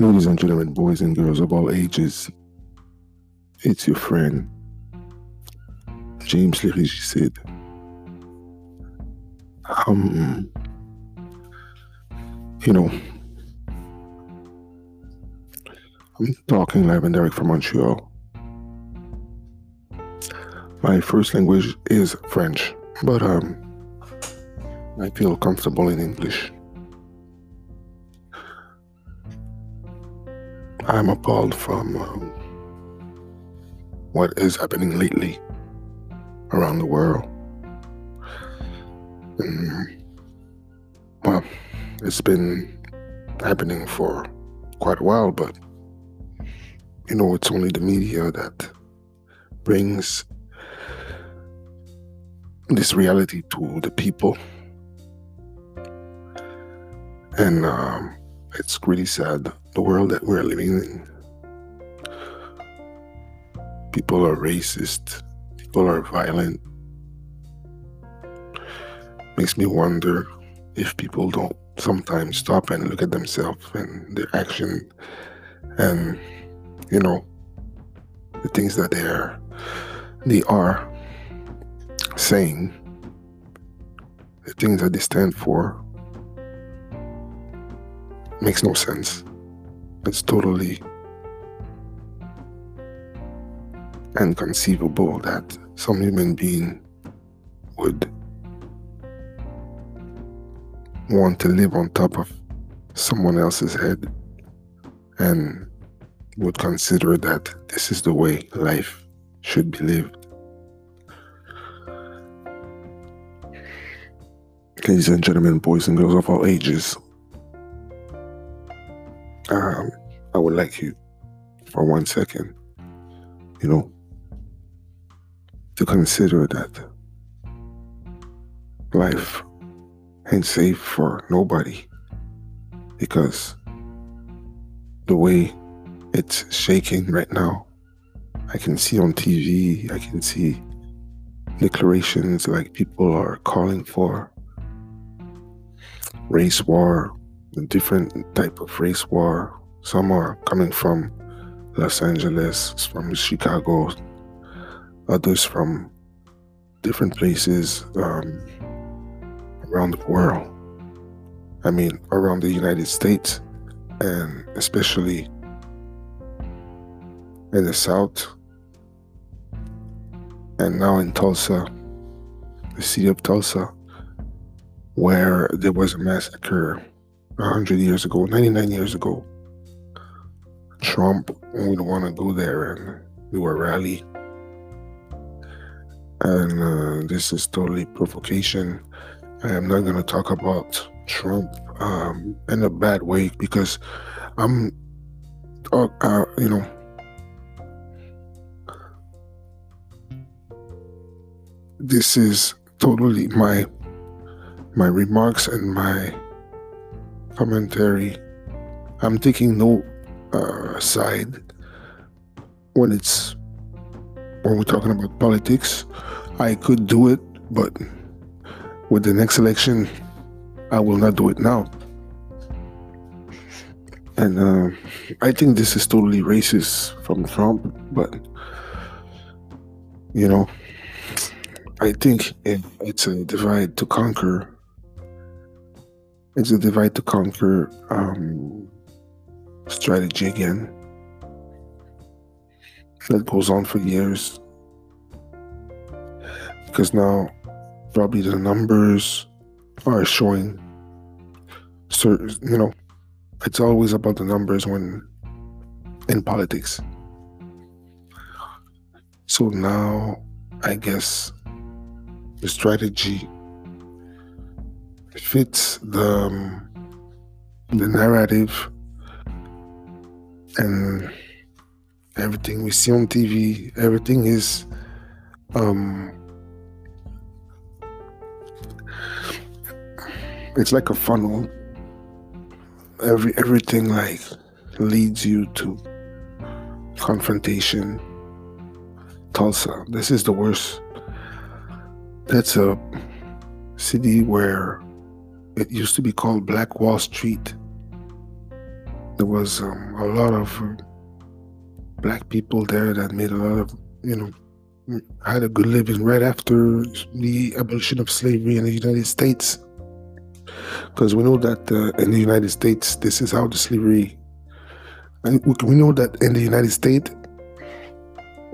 Ladies and gentlemen, boys and girls of all ages, it's your friend James Lerici said. Um, you know, I'm talking live and direct from Montreal. My first language is French, but um, I feel comfortable in English. I'm appalled from um, what is happening lately around the world. And, well, it's been happening for quite a while, but you know, it's only the media that brings this reality to the people. And um, it's really sad the world that we're living in. People are racist, people are violent. Makes me wonder if people don't sometimes stop and look at themselves and their action and you know the things that they are they are saying the things that they stand for makes no sense. It's totally inconceivable that some human being would want to live on top of someone else's head and would consider that this is the way life should be lived. Ladies and gentlemen, boys and girls of all ages, I would like you for one second, you know, to consider that life ain't safe for nobody because the way it's shaking right now, I can see on TV, I can see declarations like people are calling for race war, a different type of race war. Some are coming from Los Angeles, from Chicago, others from different places um, around the world. I mean, around the United States, and especially in the South, and now in Tulsa, the city of Tulsa, where there was a massacre 100 years ago, 99 years ago. Trump would want to go there and do a rally. And uh, this is totally provocation. I am not going to talk about Trump um, in a bad way because I'm, uh, uh, you know, this is totally my my remarks and my commentary. I'm taking no uh, side when it's when we're talking about politics. I could do it, but with the next election, I will not do it now. And uh, I think this is totally racist from Trump, but you know, I think it, it's a divide to conquer it's a divide to conquer um, strategy again that goes on for years. Because now probably the numbers are showing certain you know it's always about the numbers when in politics. So now i guess the strategy fits the um, the narrative and everything we see on TV. Everything is um, it's like a funnel. Every everything like leads you to confrontation. Tulsa. This is the worst. That's a city where it used to be called Black Wall Street. There was um, a lot of uh, black people there that made a lot of, you know, had a good living right after the abolition of slavery in the United States. Because we know that uh, in the United States, this is how the slavery, and we know that in the United States,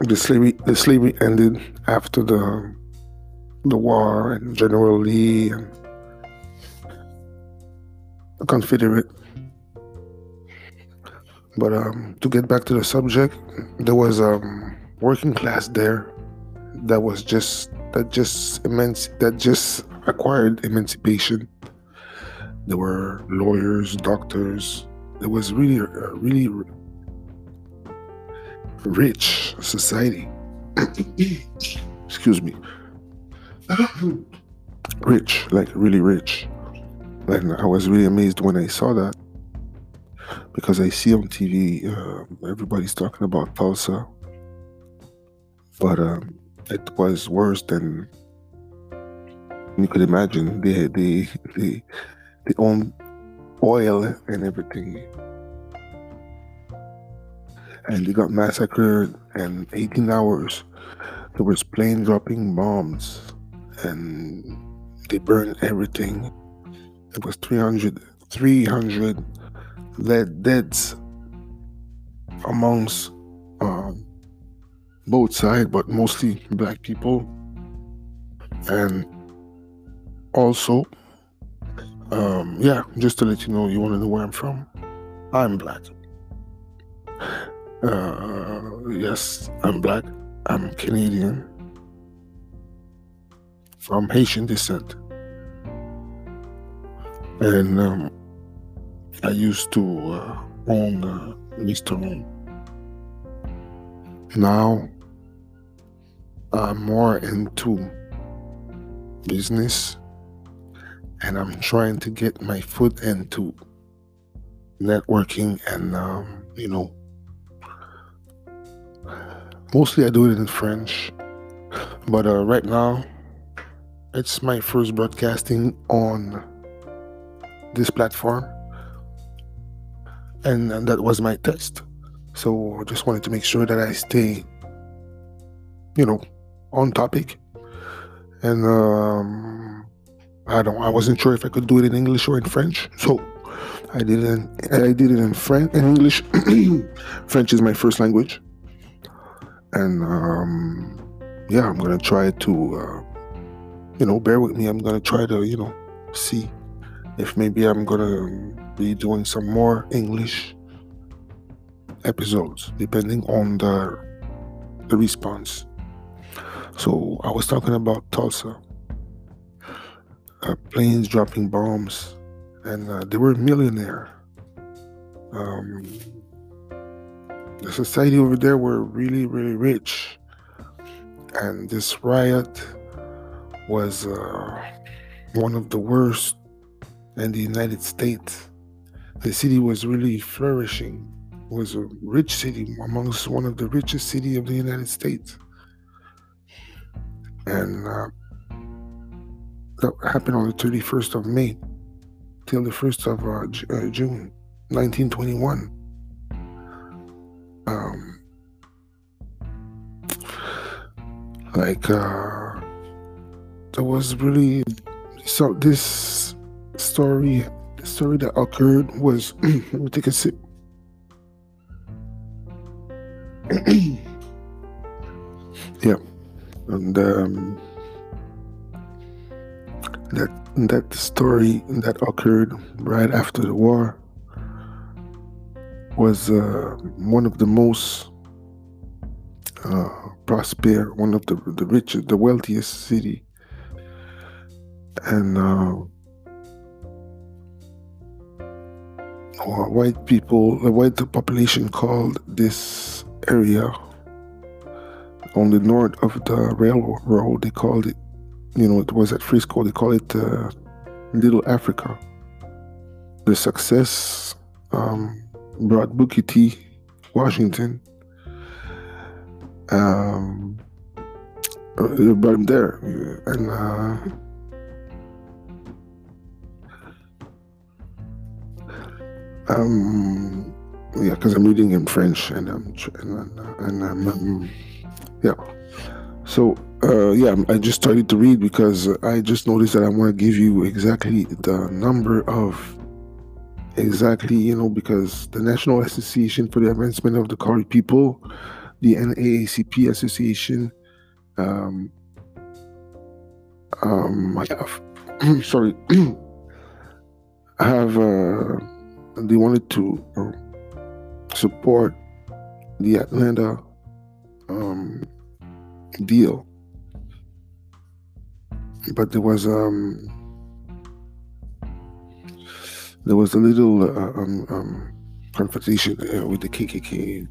the slavery the slavery ended after the the war and General Lee and the Confederate. But um, to get back to the subject, there was a um, working class there that was just that just immense that just acquired emancipation. There were lawyers, doctors. There was really a really rich society. Excuse me. rich, like really rich. And I was really amazed when I saw that because I see on TV uh, everybody's talking about Tulsa, but um, it was worse than you could imagine. They they they they own oil and everything, and they got massacred. And 18 hours, there was plane dropping bombs, and they burned everything. It was 300 300 dead deaths amongst um, both sides, but mostly black people. And also, um, yeah, just to let you know, you want to know where I'm from? I'm black. Uh, yes, I'm black. I'm Canadian from Haitian descent. And um, I used to uh, own a restaurant. Now I'm more into business and I'm trying to get my foot into networking and, um, you know, mostly I do it in French. But uh, right now, it's my first broadcasting on this platform and, and that was my test. So I just wanted to make sure that I stay, you know, on topic. And um, I don't, I wasn't sure if I could do it in English or in French, so I did it. In, I did it in French, English. French is my first language, and um, yeah, I'm gonna try to, uh, you know, bear with me. I'm gonna try to, you know, see if maybe I'm gonna be doing some more English episodes depending on the the response. So I was talking about Tulsa, uh, planes dropping bombs, and uh, they were millionaire. Um, the society over there were really really rich, and this riot was uh, one of the worst in the United States the city was really flourishing it was a rich city amongst one of the richest city of the united states. And uh, that happened on the 31st of may till the 1st of uh, J- uh, june 1921 um, like uh, there was really so this story story that occurred was let me take a sip. yeah, and um, that that story that occurred right after the war was uh, one of the most uh, prosper, one of the the richest, the wealthiest city, and uh, white people, the white population called this area on the north of the railroad, they called it, you know, it was at Frisco, they call it uh, Little Africa. The success um, brought Booker T. Washington. Um, uh, brought him there, and uh, um, yeah, because I'm reading in French and I'm and, and I'm um, yeah. So uh, yeah, I just started to read because I just noticed that I want to give you exactly the number of exactly you know because the National Association for the Advancement of the Colored People, the NAACP Association, um, um, I have sorry, I have uh, they wanted to. Uh, support the Atlanta um, deal, but there was um, there was a little uh, um, um, confrontation uh, with the KKK.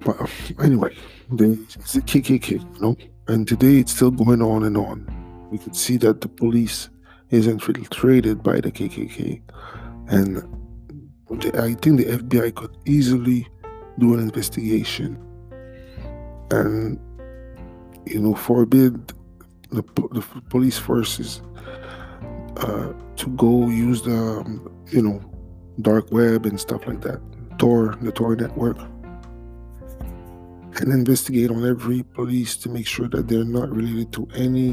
But uh, anyway, the, it's the KKK, you know, and today it's still going on and on. We could see that the police is infiltrated by the KKK, and I think the FBI could easily do an investigation. And, you know, forbid the, the police forces uh, to go use the, um, you know, dark web and stuff like that, Tor, the Tor network, and investigate on every police to make sure that they're not related to any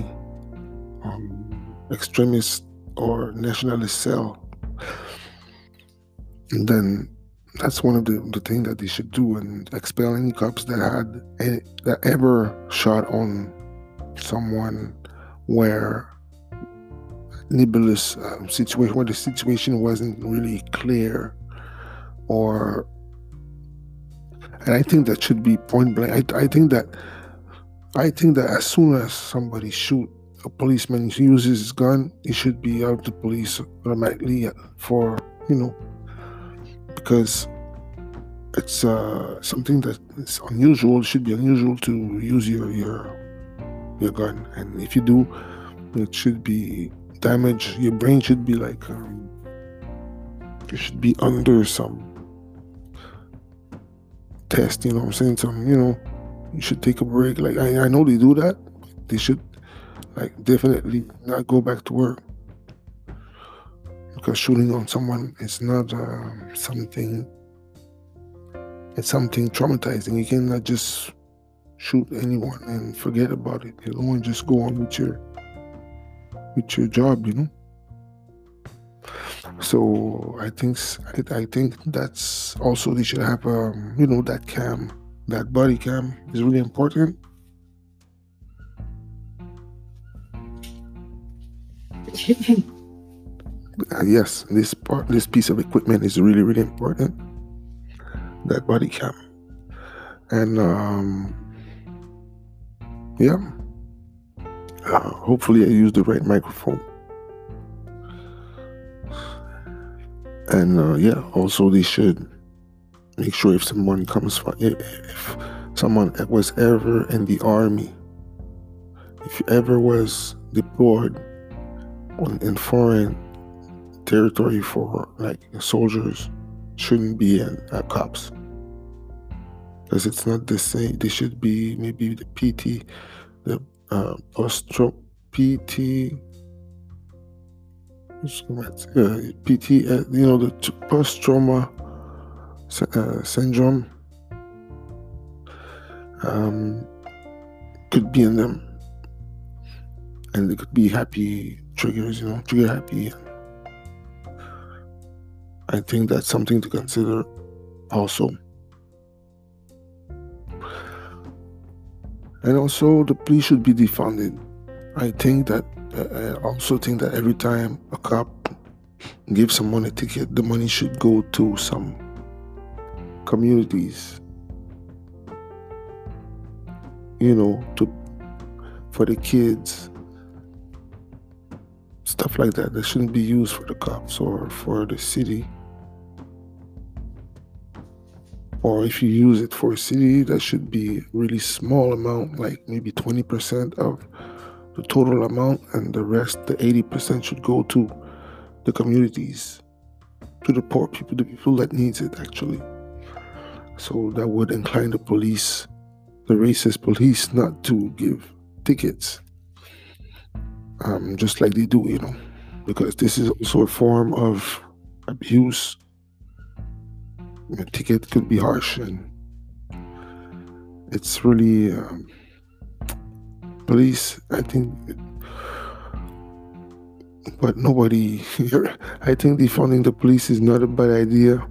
um, extremist or nationalist cell and then that's one of the, the things that they should do and expel any cops that had any, that ever shot on someone where nebulous um, situation where the situation wasn't really clear or and I think that should be point blank. I, I think that I think that as soon as somebody shoot a policeman uses his gun, he should be out the police automatically for you know because it's uh, something that is unusual. It should be unusual to use your your your gun, and if you do, it should be damaged. Your brain should be like um, you should be under some test. You know what I'm saying? Some you know you should take a break. Like I, I know they do that. They should like definitely not go back to work because shooting on someone is not uh, something it's something traumatizing. You cannot just shoot anyone and forget about it. You don't want to just go on with your with your job you know? So i think i, think that's also they should have um, you know that cam that body cam is really important yes, this part, this piece of equipment is really, really important. That body cam, and um, yeah, uh, hopefully I use the right microphone. And uh, yeah, also they should make sure if someone comes from, if someone was ever in the army, if you ever was deployed on, in foreign territory for like soldiers shouldn't be in uh, cops because it's not the same. They should be maybe the PT, the uh, ostro PT. Uh, PT, uh, you know, the post trauma uh, syndrome um, could be in them, and they could be happy triggers, you know, trigger happy. I think that's something to consider also. And also, the police should be defunded. I think that uh, I also think that every time a cop gives someone a ticket, the money should go to some communities. You know, to for the kids, stuff like that. That shouldn't be used for the cops or for the city. Or if you use it for a city that should be really small amount like maybe 20% of the total amount and the rest the 80% should go to the communities to the poor people the people that needs it actually. So that would incline the police the racist police not to give tickets. Um, just like they do you know because this is also a form of abuse a ticket could be harsh and it's really um, police i think but nobody i think defunding the police is not a bad idea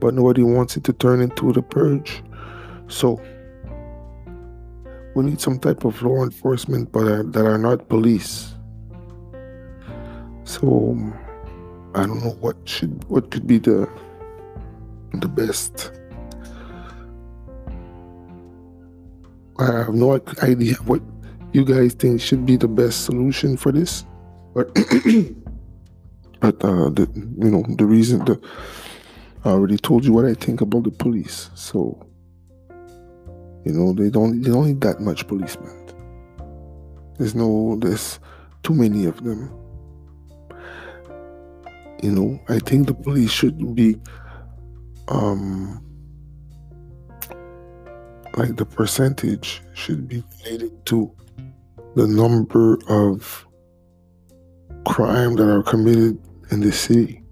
but nobody wants it to turn into the purge. So we need some type of law enforcement but uh, that are not police. So i don't know what should what could be the the best. I have no idea what you guys think should be the best solution for this but but uh the you know the reason i already told you what i think about the police so you know they don't they don't need that much policemen. There's no there's too many of them. You know i think the police should be um like the percentage should be related to the number of crime that are committed in the city.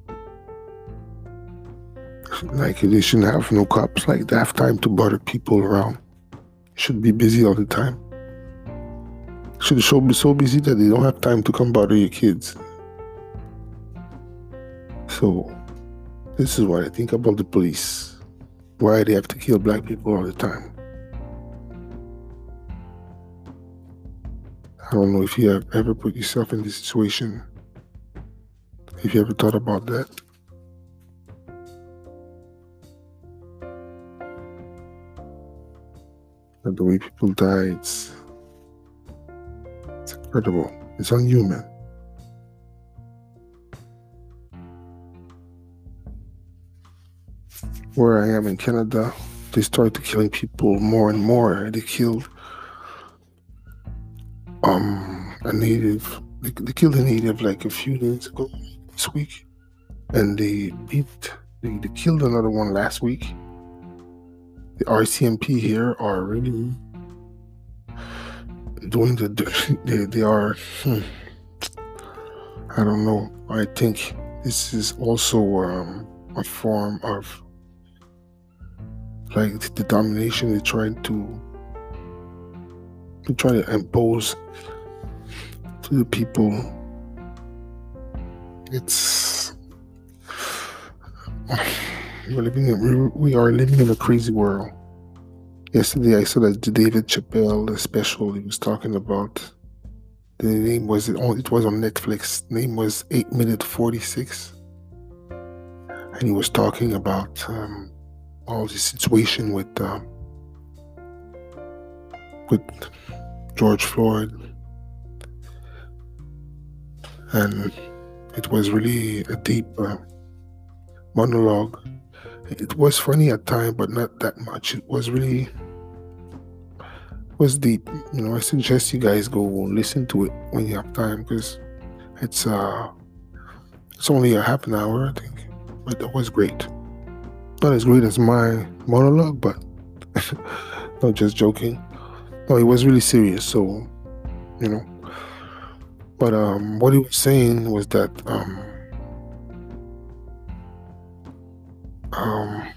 Like they shouldn't have no cops like they have time to bother people around. Should be busy all the time. Should show be so busy that they don't have time to come bother your kids. So this is what I think about the police. Why they have to kill black people all the time. I don't know if you have ever put yourself in this situation. If you ever thought about that. But the way people die, it's, it's incredible. It's unhuman. Where I am in Canada, they started killing people more and more. They killed um a native. They, they killed a native like a few days ago this week, and they beat. They, they killed another one last week. The RCMP here are really doing the. They they are. Hmm, I don't know. I think this is also um, a form of like the domination they're trying to they try to impose to the people. It's we're living in, we are living in a crazy world. Yesterday I saw that David Chappelle special he was talking about the name was it on it was on Netflix. The name was eight minute forty six. And he was talking about um, all the situation with uh, with George Floyd, and it was really a deep uh, monologue. It was funny at times, but not that much. It was really was deep. You know, I suggest you guys go listen to it when you have time because it's uh it's only a half an hour, I think, but that was great. Not as great as my monologue, but not just joking. No, he was really serious. So, you know, but um, what he was saying was that um, um,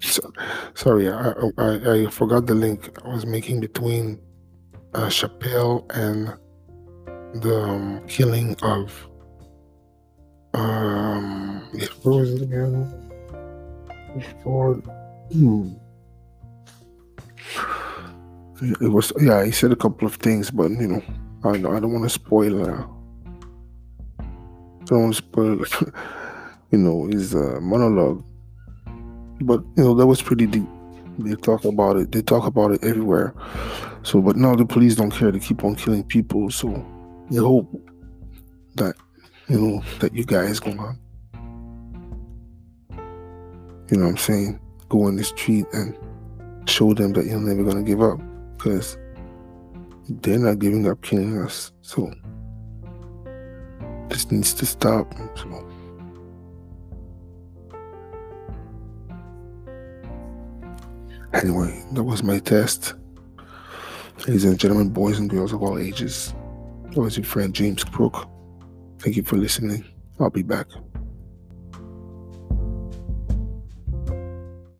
so, sorry, I, I I forgot the link I was making between uh, Chappelle and the um, killing of um, yeah, was it again? For hmm. it was yeah. He said a couple of things, but you know, I don't, I don't want to spoil. Uh, don't want to spoil, you know, his uh, monologue. But you know, that was pretty deep. They talk about it. They talk about it everywhere. So, but now the police don't care. They keep on killing people. So, I hope that you know that you guys gonna, you know, what I'm saying, go on the street and show them that you're never gonna give up because they're not giving up killing us. So this needs to stop. So anyway, that was my test. Ladies and gentlemen, boys and girls of all ages. That was your friend James Crook. Thank you for listening. I'll be back.